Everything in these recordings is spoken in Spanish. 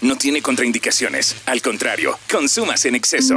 No tiene contraindicaciones. Al contrario, consumas en exceso.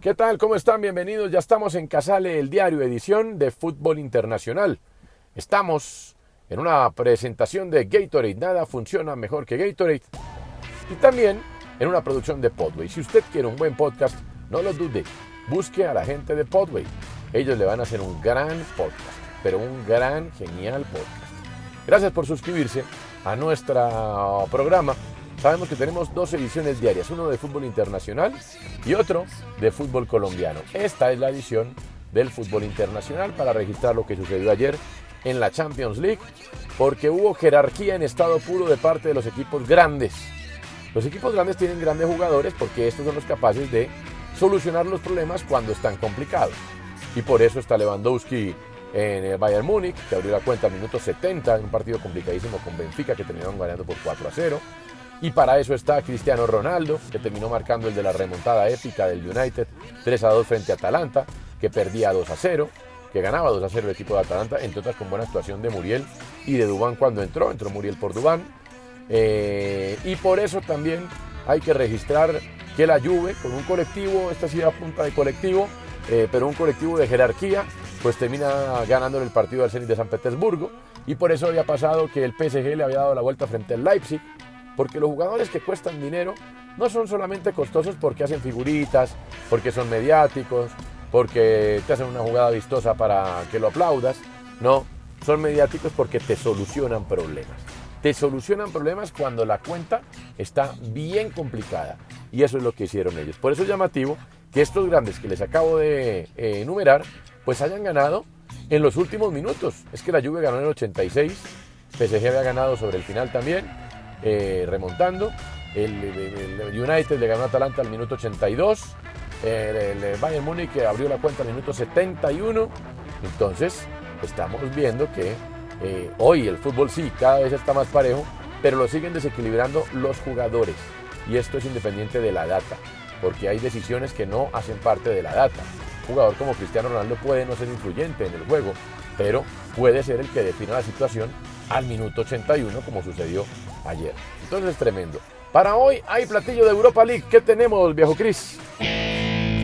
¿Qué tal? ¿Cómo están? Bienvenidos. Ya estamos en Casale, el diario edición de Fútbol Internacional. Estamos en una presentación de Gatorade. Nada funciona mejor que Gatorade. Y también en una producción de Podway. Si usted quiere un buen podcast, no lo dude. Busque a la gente de Podway. Ellos le van a hacer un gran podcast, pero un gran, genial podcast. Gracias por suscribirse a nuestro programa Sabemos que tenemos dos ediciones diarias, uno de fútbol internacional y otro de fútbol colombiano. Esta es la edición del fútbol internacional para registrar lo que sucedió ayer en la Champions League, porque hubo jerarquía en estado puro de parte de los equipos grandes. Los equipos grandes tienen grandes jugadores porque estos son los capaces de solucionar los problemas cuando están complicados. Y por eso está Lewandowski en el Bayern Múnich, que abrió la cuenta al minuto 70 en un partido complicadísimo con Benfica, que terminaron ganando por 4 a 0. Y para eso está Cristiano Ronaldo, que terminó marcando el de la remontada épica del United 3 a 2 frente a Atalanta, que perdía 2 a 0, que ganaba 2 a 0 el equipo de Atalanta, entre otras con buena actuación de Muriel y de Dubán cuando entró, entró Muriel por Dubán. Eh, y por eso también hay que registrar que la Juve, con un colectivo, esta a punta de colectivo, eh, pero un colectivo de jerarquía, pues termina ganando el partido al Zenit de San Petersburgo. Y por eso había pasado que el PSG le había dado la vuelta frente al Leipzig porque los jugadores que cuestan dinero no son solamente costosos porque hacen figuritas, porque son mediáticos, porque te hacen una jugada vistosa para que lo aplaudas. No, son mediáticos porque te solucionan problemas. Te solucionan problemas cuando la cuenta está bien complicada. Y eso es lo que hicieron ellos. Por eso es llamativo que estos grandes que les acabo de eh, enumerar, pues hayan ganado en los últimos minutos. Es que la Juve ganó en el 86, PSG había ganado sobre el final también eh, remontando. El, United le ganó a Atalanta al minuto 82. El, Bayern Múnich abrió la cuenta al minuto 71. Entonces, estamos viendo que eh, hoy el fútbol sí, cada vez está más parejo, pero lo siguen desequilibrando los jugadores. Y esto es independiente de la data, porque hay decisiones que no hacen parte de la data. Un jugador como Cristiano Ronaldo puede no ser influyente en el juego, pero puede ser el que defina la situación al minuto 81, como sucedió ayer. Entonces es tremendo. Para hoy hay platillo de Europa League. ¿Qué tenemos, viejo Cris?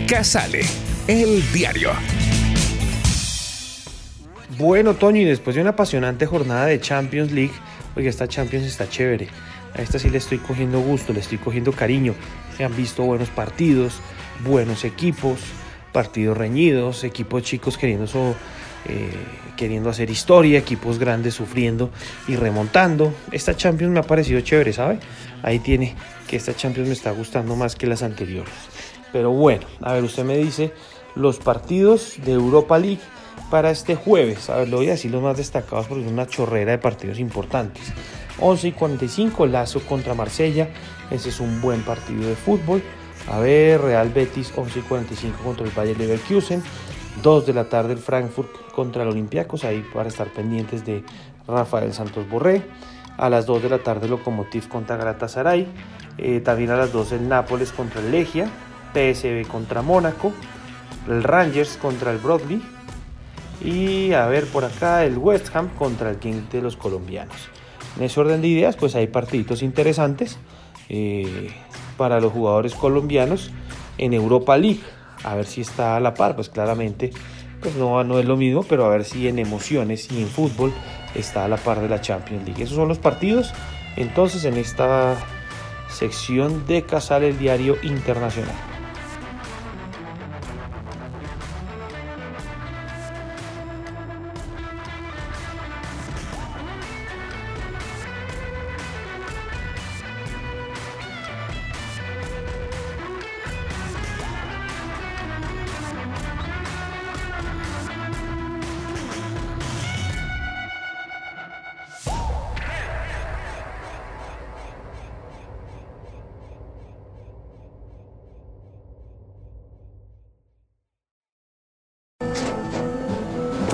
Casale, el diario. Bueno, Toño, y después de una apasionante jornada de Champions League, oye, esta Champions está chévere. A esta sí le estoy cogiendo gusto, le estoy cogiendo cariño. Se han visto buenos partidos, buenos equipos, partidos reñidos, equipos chicos queriendo so, eh, queriendo hacer historia, equipos grandes sufriendo y remontando. Esta Champions me ha parecido chévere, ¿sabe? Ahí tiene que esta Champions me está gustando más que las anteriores. Pero bueno, a ver, usted me dice los partidos de Europa League para este jueves. A ver, lo voy a decir los más destacados porque es una chorrera de partidos importantes. 11 y 45, Lazo contra Marsella. Ese es un buen partido de fútbol. A ver, Real Betis 11 y 45 contra el Bayer Leverkusen. 2 de la tarde el Frankfurt contra el Olympiacos, ahí para estar pendientes de Rafael Santos Borré. A las 2 de la tarde Lokomotiv contra Galatasaray. Eh, también a las 2 el Nápoles contra el Legia. PSV contra Mónaco. El Rangers contra el Broadly. Y a ver por acá el West Ham contra el King de los colombianos. En ese orden de ideas pues hay partiditos interesantes eh, para los jugadores colombianos en Europa League. A ver si está a la par, pues claramente pues no, no es lo mismo, pero a ver si en emociones y en fútbol está a la par de la Champions League. Esos son los partidos. Entonces en esta sección de Casal el Diario Internacional.